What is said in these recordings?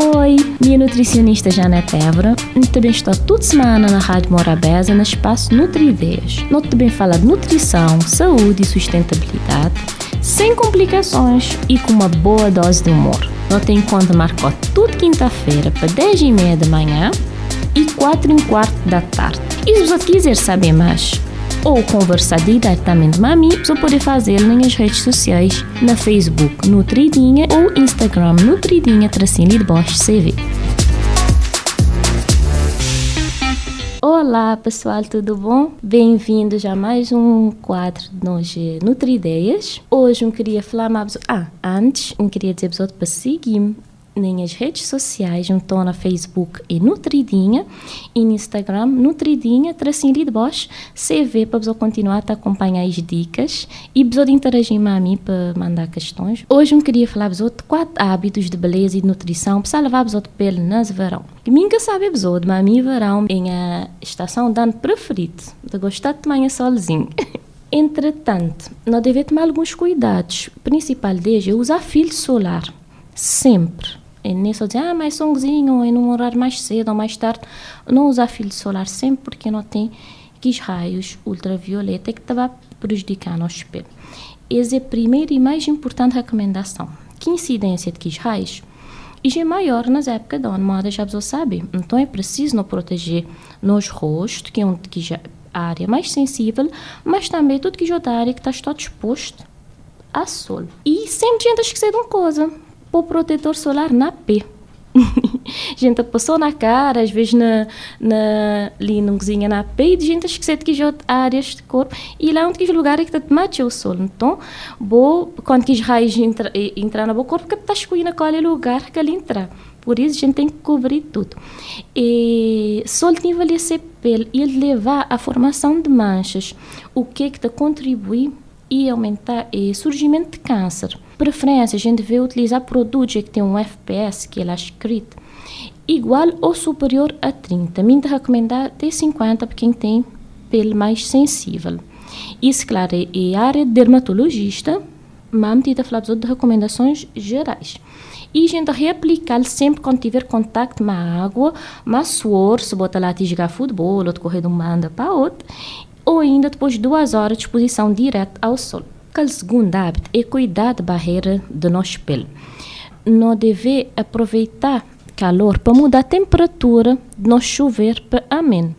Oi, minha nutricionista Janete Évora. Também estou toda semana na Rádio Morabeza, no espaço Nutri-Ideias. Nós também fala de nutrição, saúde e sustentabilidade, sem complicações e com uma boa dose de humor. Nós tem encontro marcou toda quinta-feira para 10 e meia da manhã e 4 e quarto da tarde. E se você quiser saber mais, ou conversar diretamente com mim, você pode fazer nas redes sociais, na Facebook Nutridinha ou Instagram Nutridinha tracinho de Bosch CV. Olá pessoal, tudo bom? Bem-vindos a mais um quadro de Nutrideias. Hoje eu queria falar mais... Ah, antes eu queria dizer para seguir nas redes sociais, então na Facebook e Nutridinha, e no Instagram, Nutridinha, tracinho de Bosch, CV para você continuar a acompanhar as dicas e você interagir com a mim para mandar questões. Hoje eu queria falar de quatro hábitos de beleza e de nutrição para salvar você de pele nas verão. Que minha sabe você, mas mim verão em a estação de ano preferida, de gostar de tomar solzinho. Entretanto, nós devemos tomar alguns cuidados. O principal deles é usar filtro solar. Sempre. E nisso dizer, ah, mais sonzinho, e num horário mais cedo ou mais tarde. Não usar filtro solar sempre porque não tem aqueles raios ultravioleta que vai prejudicar nosso espelho. Essa é a primeira e mais importante recomendação. Que incidência de que raios? E é maior nas épocas da mas já você sabe. Então é preciso não proteger nos rostos, que é um que já a área mais sensível, mas também tudo que já é área que está exposto a sol. E sempre gente esquecer de uma coisa pôr protetor solar na P. gente passou na cara, às vezes na, na, na cozinha na e gente esquecer de que já áreas de corpo, e lá onde que lugar é que te mate o sol. Então, bo, quando que raios entra, entrar no corpo, que está escolhendo qual é o lugar que ele entrar. Por isso, a gente tem que cobrir tudo. E sol envelhecer pele e levar à formação de manchas, o que é que te contribui e aumentar o surgimento de câncer preferência, a gente vê utilizar produtos que têm um FPS, que é escrito, igual ou superior a 30. Me recomendar até 50 para quem tem pele mais sensível. Isso, claro, é a área de dermatologista, mas me falar de recomendações gerais. E a gente reaplicar sempre quando tiver contato com a água, mas suor, se botar lá a jogar futebol, ou correr de uma banda para outra, ou ainda depois de duas horas de exposição direta ao sol o segundo hábito é cuidar da barreira do nosso pele. Não deve aproveitar calor para mudar a temperatura de chover para ameno.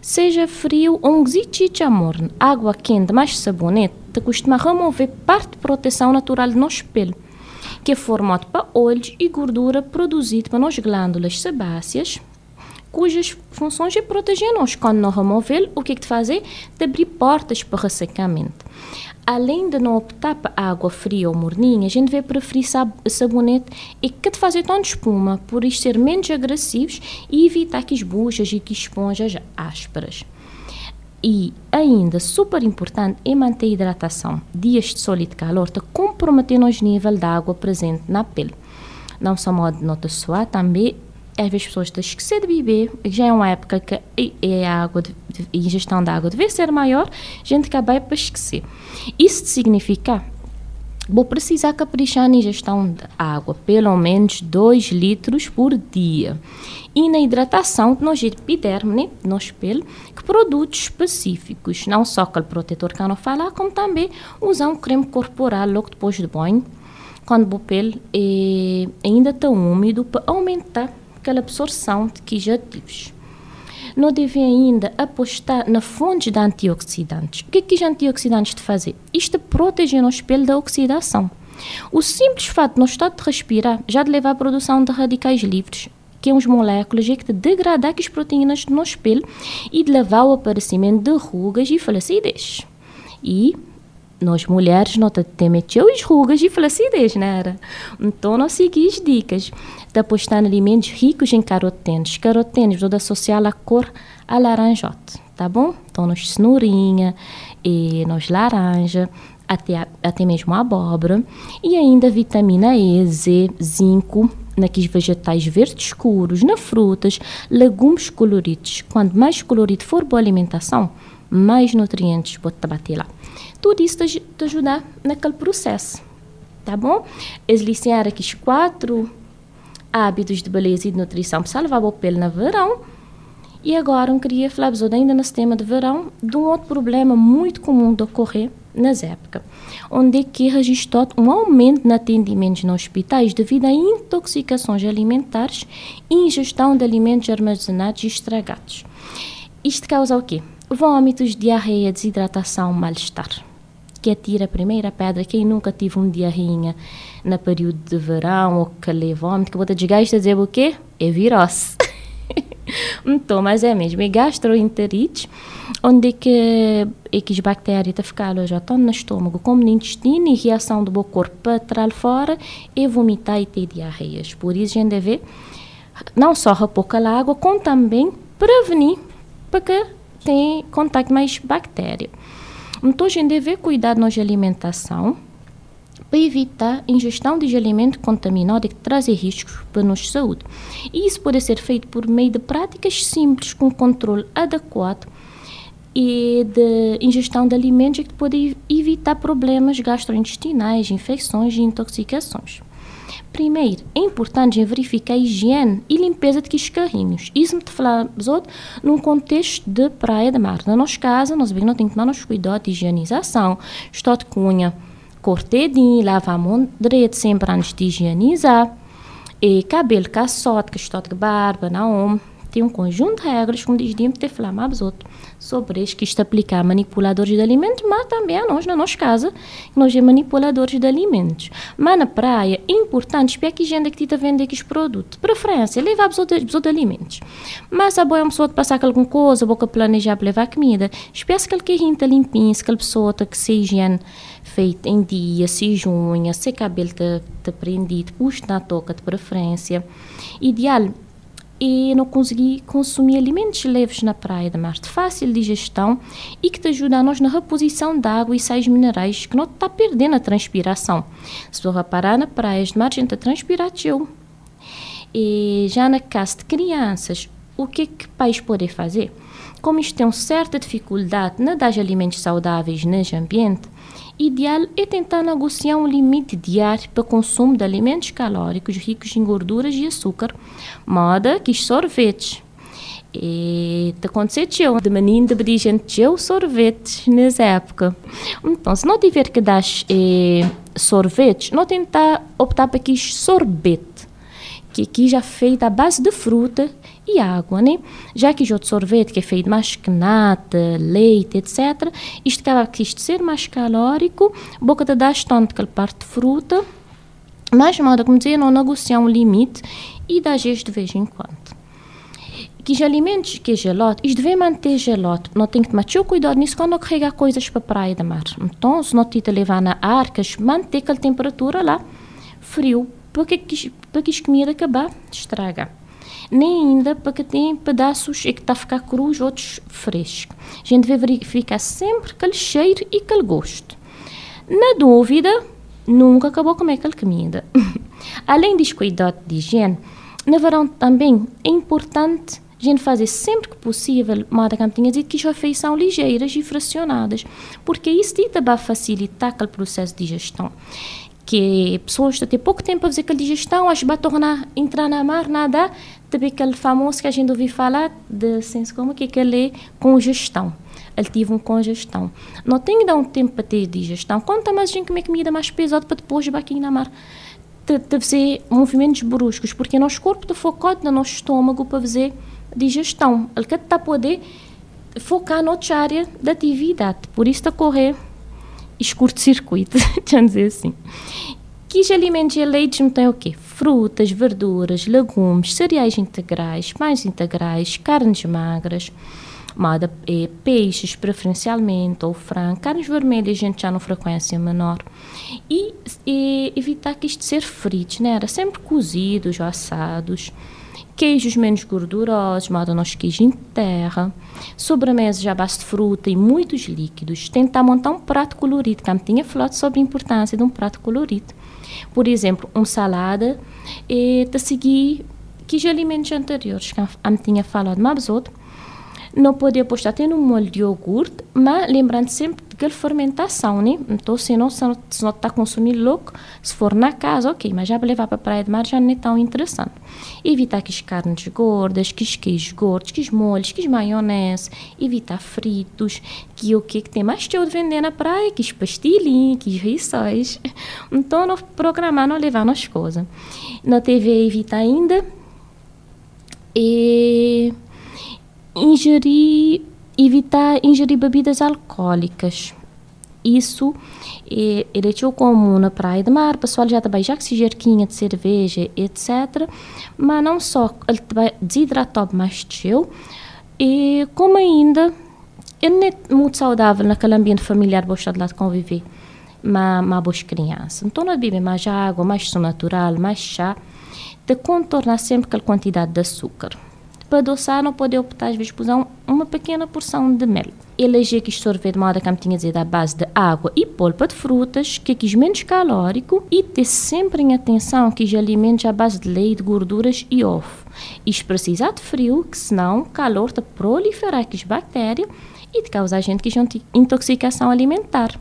Seja frio ou um de amor, água quente mais sabonete, te costuma remover parte de proteção natural do nosso pele, que é formado para olhos e gordura produzido para nossas glândulas sebáceas, cujas funções é proteger-nos. Quando não remover, o que é que fazer? De abrir portas para ressecamento além de não optar por água fria ou morninha, a gente vai preferir sabonete e que te fazer tão de espuma, por isso ser menos agressivos e evitar que buchas e que esponjas ásperas. E ainda, super importante, é manter a hidratação. Dias de sol e de calor te comprometer nos nível de água presente na pele. Não só modo de nota suar, também às vezes as pessoas estão esquecer de beber, já é uma época que a água, de, ingestão de água deve ser maior, a gente acaba para esquecer. Isso significa vou precisar caprichar na ingestão de água, pelo menos 2 litros por dia. E na hidratação de nós epiderme, né, nosso pele, que produtos específicos, não só aquele protetor que eu não falar, como também usar um creme corporal logo depois do banho, quando o pele é ainda está úmido, para aumentar aquela absorção de quis ativos. Não deve ainda apostar na fonte de antioxidantes. O que é que os antioxidantes de fazer? Isto protege o espelho da oxidação. O simples fato de não estar de respirar já de levar à produção de radicais livres, que é uns moléculas que degradar as proteínas do nosso espelho e de levar ao aparecimento de rugas e flacidez. E nós mulheres não temos as rugas e flacidez, não era? Então, nós seguimos dicas de apostar em alimentos ricos em carotenos. Carotenos, vou associar a cor a laranjote, tá bom? Então, nós cenourinha, e nós laranja, até, até mesmo a abóbora, e ainda vitamina E, Z, zinco, naqueles vegetais verdes escuros, nas frutas, legumes coloridos. Quanto mais colorido for boa alimentação, mais nutrientes te bater lá. Tudo isso te, te ajudar naquele processo, tá bom? Eles licearam aqui quatro hábitos de beleza e de nutrição para salvar o pele no verão. E agora eu queria falar ainda nesse tema de verão de um outro problema muito comum de ocorrer nas épocas, onde é que registrou um aumento no atendimento nos hospitais devido a intoxicações alimentares e ingestão de alimentos armazenados e estragados. Isto causa o quê? Vômitos, diarreia, desidratação, mal-estar. Que atira a primeira pedra, quem nunca teve um diarreia no período de verão ou que lê vômito, que bota de gajo a dizer o quê? É virose. então, mas é mesmo, é gastroenterite, onde é que, é que as bactérias ficam já estão no estômago, como no intestino, e reação do corpo para trás fora, e vomitar e ter diarreias. Por isso, a gente deve não só repoucar a água, como também prevenir para tenha contato mais bactéria. Então, a gente deve cuidar da nossa alimentação, para evitar a ingestão de alimento contaminado que traz riscos para a nossa saúde. E isso pode ser feito por meio de práticas simples com controle adequado e de ingestão de alimentos que pode evitar problemas gastrointestinais, infecções e intoxicações. Primeiro, é importante verificar a higiene e limpeza de os carrinhos. Isso me falamos num contexto de praia de mar. Na nossa casa, nós não temos que tomar cuidado de higienização, estou de cunha, cortedinho, lava a mão direito sempre antes de higienizar. E cabelo caçote, que está de barba, na ombro tem um conjunto de regras que devíamos ter falado outros sobre isso que isto aplica a manipuladores de alimentos, mas também a nós, na nossa casa, nós é manipuladores de alimentos. Mas na praia, é importante para que a gente que está vendo aqueles produtos, preferência, levar os outros, de alimentos. Mas a boa é uma pessoa de passar alguma coisa, boca planejar para levar comida, espera que ele rinta limpinho, se aquela pessoa que se higiene feita em dia, se junha, se cabelo está prendido, puxa na toca de preferência. Ideal e não conseguir consumir alimentos leves na praia da mar de fácil digestão e que te ajuda a nós na reposição de água e sais minerais que não está perdendo a transpiração. Se tu reparar na praia de mar, a gente E já na casa de crianças, o que que pais podem fazer? Como tem uma certa dificuldade na dar alimentos saudáveis neste ambiente, ideal é tentar negociar um limite diário para consumo de alimentos calóricos ricos em gorduras e açúcar, moda que sorvetes. E te aconteceu de menino de gente eu sorvetes nessa época. Então, se não tiver que dar eh, sorvetes, não tentar optar para aqui sorvete, que aqui já é feito à base de fruta e água, né? Já que o sorvete que é feito mais que nata, leite, etc., isto acaba que isto ser mais calórico, boca de dar tanto aquela parte de fruta, mas modo como dizer, não negociar um limite e dá gesto de vez em quando. Que os alimentos que é gelado, isto deve manter gelado. Não tem que tomar cuidado nisso quando carregar coisas para a praia da mar. Então, se não te levar na arcas, manter aquela temperatura lá frio, porque que, porque a comida acabar de estragar nem ainda para que tem pedaços e que está a ficar cruz, outros frescos. A gente deve verificar sempre aquele cheiro e aquele gosto. Na dúvida, nunca acabou com aquela comida. Além dos cuidados de higiene, no verão também é importante a gente fazer sempre que possível, moda como tinha dito, que as refeições são ligeiras e fracionadas, porque isso vai facilitar aquele processo de digestão que pessoas têm pouco tempo a fazer aquela digestão, que vai tornar, entrar na mar, nada, também aquele famoso que a gente ouviu falar, de senso como que é ele é congestão. Ele teve uma congestão. Não tem que dar um tempo para ter digestão. Quanto mais a gente comer comida mais pesada para depois aqui na mar, deve ser movimentos bruscos, porque nosso corpo está focado no nosso estômago para fazer digestão. Ele quer estar poder focar noutra área da atividade. Por isso está correr curto-circuito, vamos dizer assim. Que os alimentos eleitos têm o quê? Frutas, verduras, legumes, cereais integrais, pães integrais, carnes magras, moda, é, peixes preferencialmente, ou frango, carnes vermelhas, a gente já não frequência menor. E, e evitar que isto ser fritos, né? Era sempre cozidos ou assados queijos menos gordurosos, nós queijo em terra, sobremesa já base fruta e muitos líquidos. Tentar montar um prato colorido, que tinha falado sobre a importância de um prato colorido. Por exemplo, uma salada e te seguir que os alimentos anteriores que a tinha falado, mas outro, não podia postar tendo um molho de iogurte, mas lembrando sempre aquela fermentação, né? Então, se não está se não tá consumindo louco, se for na casa, ok, mas já para levar para a praia de mar já não é tão interessante. Evitar que as carnes gordas, que os queijos gordos, que os molhos, que os maionese, evitar fritos, que o que, que tem mais teu de vender na praia, que os pastilhinhos, que os rissóis. Então, não programar, não levar nas coisas. Na TV, evitar ainda e ingerir evitar ingerir bebidas alcoólicas. Isso é, é tão comum na praia de mar, o pessoal já também já que se jerquinha de cerveja, etc. Mas não só, ele desidratou mais teu, e como ainda, ele não é muito saudável naquele ambiente familiar de lá de conviver, mas, boas crianças. Então, não bebe mais água, mais som natural, mais chá, de contornar sempre aquela quantidade de açúcar. Para adoçar, não pode optar, às vezes, por usar uma pequena porção de mel. Eleger que sorvete moda, como tinha dizer, à base de água e polpa de frutas, que é menos calórico, e ter sempre em atenção que os alimentos à base de leite, gorduras e ovo. Isto precisa de frio, que senão calor te proliferar as bactérias e te causar gente que intoxicação alimentar.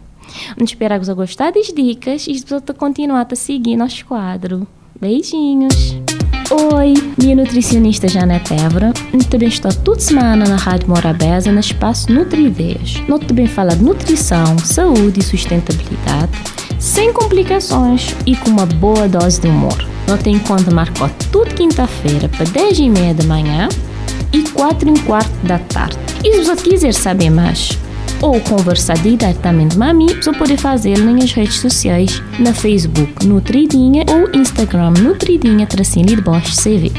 Espero que você gostar das dicas e você continuar a seguir nosso quadro. Beijinhos! Oi, minha nutricionista Janete Évora. Também estou toda semana na Rádio Morabeza, no espaço Nutri-Ideias. Nós também fala de nutrição, saúde e sustentabilidade, sem complicações e com uma boa dose de humor. Nós tem conta marcou toda quinta-feira para 10 e meia da manhã e 4 e quarto da tarde. E se você quiser saber mais, ou conversar diretamente com mim, você pode fazer nas redes sociais, na Facebook Nutridinha ou Instagram Nutridinha Tracinho de Bosch CV.